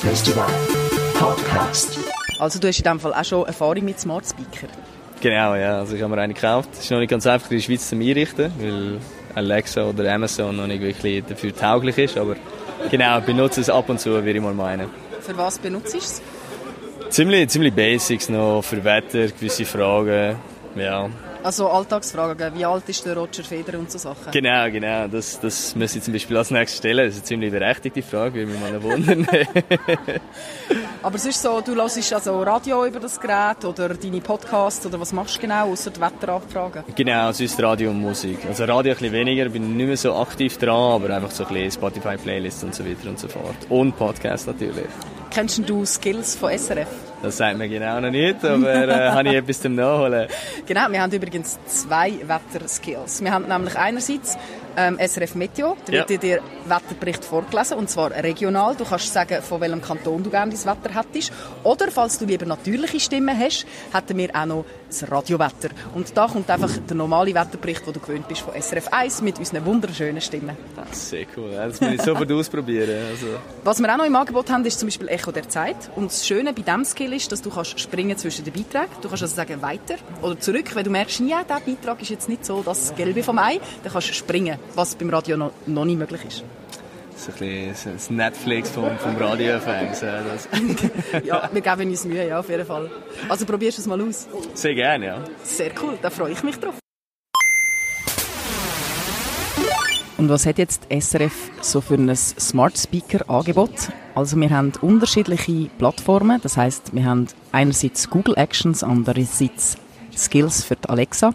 Festival Podcast. Also du hast in dem Fall auch schon Erfahrung mit Smart Speaker. Genau, ja. Also ich habe mir einen gekauft. Es ist noch nicht ganz einfach in der Schweiz zu einrichten, weil Alexa oder Amazon noch nicht wirklich dafür tauglich ist. Aber genau, benutze es ab und zu, würde ich mal meinen. Für was benutzt du es? Ziemlich, ziemlich Basics noch, für Wetter, gewisse Fragen, ja. Also Alltagsfragen, wie alt ist der Roger Federer und so Sachen? Genau, genau. Das, das muss ich zum Beispiel als nächstes stellen. Das ist eine ziemlich berechtigte Frage, würde mich mal wundern. Aber es ist so, du hörst also Radio über das Gerät oder deine Podcasts oder was machst du genau, außer die Wetterabfragen? genau, sonst Radio und Musik. Also Radio ein bisschen weniger, bin nicht mehr so aktiv dran, aber einfach so ein bisschen Spotify-Playlists und so weiter und so fort. Und Podcast natürlich. Kennst du Skills von SRF? Das sagt mir genau noch nicht, aber äh, habe ich etwas zum Nachholen. Genau, wir haben übrigens zwei Wetterskills. Wir haben nämlich einerseits ähm, SRF Meteo, da Ja. wird dir der Wetterbericht vorgelesen, und zwar regional. Du kannst sagen, von welchem Kanton du gerne dein Wetter hättest. Oder, falls du lieber natürliche Stimmen hast, hätten wir auch noch das Radiowetter. Und da kommt einfach der normale Wetterbericht, den du gewöhnt bist von SRF 1 mit unseren wunderschönen Stimmen. Das ist sehr cool. ja. Das muss ich sofort ausprobieren. Also, Was wir auch noch im Angebot haben, ist zum Beispiel Echo der Zeit. Und das Schöne bei diesem Skill ist, dass du kannst springen zwischen den Beiträgen. Du kannst also sagen, weiter oder zurück. Wenn du merkst, ja, dieser Beitrag ist jetzt nicht so das Gelbe vom Ei, dann kannst du springen, was beim Radio noch, noch nicht möglich ist. so ein bisschen das Netflix vom, vom Radio-Fans. das- Ja, wir geben uns Mühe, ja, auf jeden Fall. Also probierst du es mal aus. Sehr gerne, ja. Sehr cool, da freue ich mich drauf. Und was hat jetzt SRF so für ein Smart Speaker Angebot? Also wir haben unterschiedliche Plattformen, das heißt, wir haben einerseits Google Actions, andererseits Skills für die Alexa.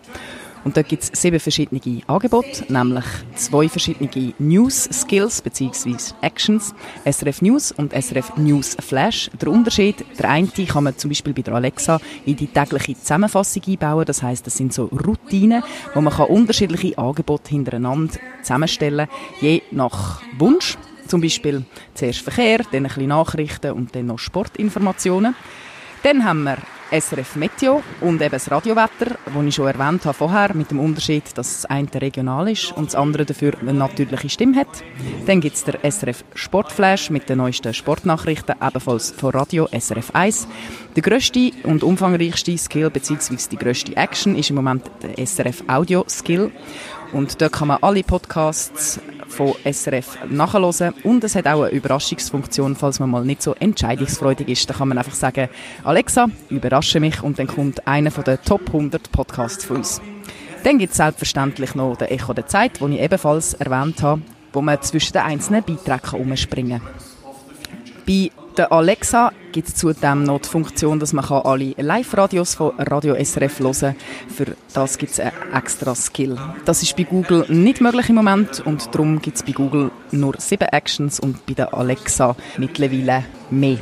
Und dort gibt es sieben verschiedene Angebote, nämlich zwei verschiedene News-Skills bzw. Actions, SRF News und SRF News Flash. Der Unterschied, der eine kann man zum Beispiel bei der Alexa in die tägliche Zusammenfassung einbauen. Das heißt, das sind so Routinen, wo man kann unterschiedliche Angebote hintereinander zusammenstellen, je nach Wunsch. Zum Beispiel zuerst Verkehr, dann ein bisschen Nachrichten und dann noch Sportinformationen. Dann haben wir SRF Meteo und eben das Radiowetter, das ich schon erwähnt habe vorher, mit dem Unterschied, dass das eine regional ist und das andere dafür eine natürliche Stimme hat. Dann gibt es der SRF Sportflash mit den neuesten Sportnachrichten, ebenfalls von Radio SRF 1. Der grösste und umfangreichste Skill bzw. die grösste Action ist im Moment der SRF Audio Skill. Und dort kann man alle Podcasts von SRF nachhören. Und es hat auch eine Überraschungsfunktion, falls man mal nicht so entscheidungsfreudig ist. Da kann man einfach sagen, Alexa, überrasche mich und dann kommt einer von den Top 100 Podcasts von uns. Dann gibt es selbstverständlich noch den Echo der Zeit, den ich ebenfalls erwähnt habe, wo man zwischen den einzelnen Beiträgen umspringen kann. Bei der Alexa gibt es zudem noch die Funktion, dass man alle Live-Radios von Radio SRF hören kann. Für das gibt es einen extra Skill. Das ist bei Google nicht möglich im Moment und darum gibt es bei Google nur sieben Actions und bei der Alexa mittlerweile mehr.